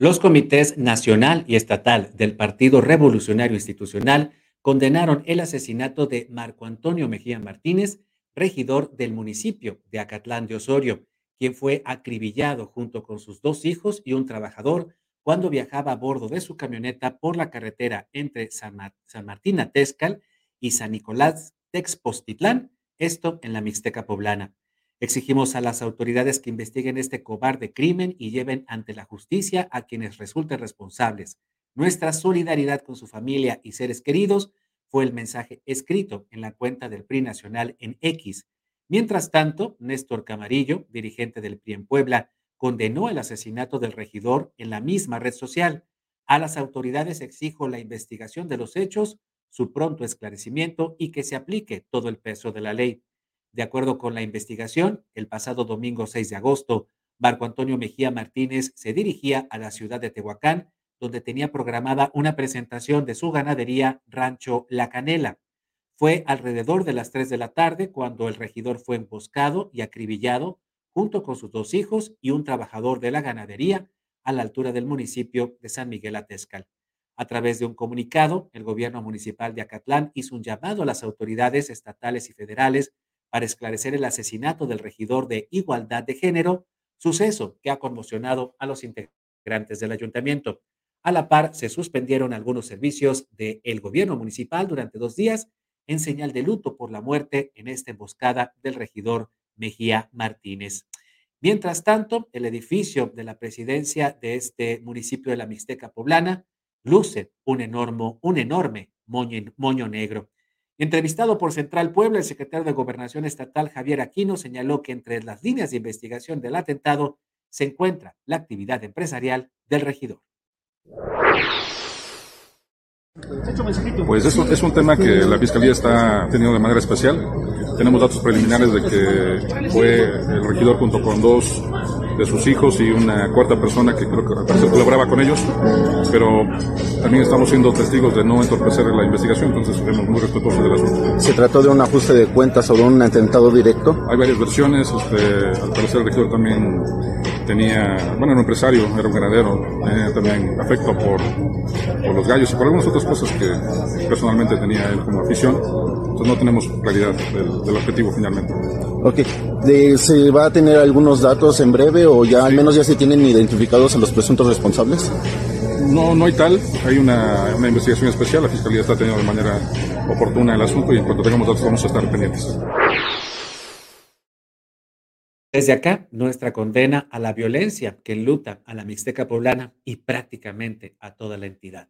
Los comités nacional y estatal del Partido Revolucionario Institucional condenaron el asesinato de Marco Antonio Mejía Martínez, regidor del municipio de Acatlán de Osorio, quien fue acribillado junto con sus dos hijos y un trabajador cuando viajaba a bordo de su camioneta por la carretera entre San, Martín Atezcal y San Nicolás Texpostitlán, esto en la Mixteca poblana. Exigimos a las autoridades que investiguen este cobarde crimen y lleven ante la justicia a quienes resulten responsables. Nuestra solidaridad con su familia y seres queridos fue el mensaje escrito en la cuenta del PRI Nacional en X. Mientras tanto, Néstor Camarillo, dirigente del PRI en Puebla, condenó el asesinato del regidor en la misma red social. A las autoridades exijo la investigación de los hechos, su pronto esclarecimiento y que se aplique todo el peso de la ley. De acuerdo con la investigación, el pasado domingo 6 de agosto, Marco Antonio Mejía Martínez se dirigía a la ciudad de Tehuacán, donde tenía programada una presentación de su ganadería Rancho La Canela. Fue alrededor de las 3 de la tarde cuando el regidor fue emboscado y acribillado junto con sus dos hijos y un trabajador de la ganadería a la altura del municipio de San Miguel Atezcal. A través de un comunicado, el gobierno municipal de Acatlán hizo un llamado a las autoridades estatales y federales para esclarecer el asesinato del regidor de Igualdad de Género, suceso que ha conmocionado a los integrantes del ayuntamiento. A la par, se suspendieron algunos servicios del gobierno municipal durante dos días en señal de luto por la muerte en esta emboscada del regidor Mejía Martínez. Mientras tanto, el edificio de la presidencia de este municipio de la Mixteca Poblana luce un enorme, moño negro. Entrevistado por Central Puebla, el secretario de Gobernación Estatal Javier Aquino señaló que entre las líneas de investigación del atentado se encuentra la actividad empresarial del regidor. Pues eso es un tema que la Fiscalía está teniendo de manera especial. Tenemos datos preliminares de que fue el regidor junto con dos de sus hijos y una cuarta persona que creo que colaboraba con ellos, pero también estamos siendo testigos de no entorpecer la investigación, entonces somos muy respetuosos del asunto. ¿Se trató de un ajuste de cuentas o de un atentado directo? Hay varias versiones, este, al parecer el regidor también tenía, bueno, era un empresario, era un ganadero, tenía también afecto por, por los gallos y por algunas otras cosas que personalmente tenía él como afición, entonces no tenemos claridad del, del objetivo finalmente. Ok, ¿se va a tener algunos datos en breve o ya al menos ya se tienen identificados a los presuntos responsables? No, no hay tal, hay una, investigación especial, la Fiscalía está teniendo de manera oportuna el asunto y en cuanto tengamos datos vamos a estar pendientes. Desde acá, nuestra condena a la violencia que luta a la Mixteca poblana y prácticamente a toda la entidad.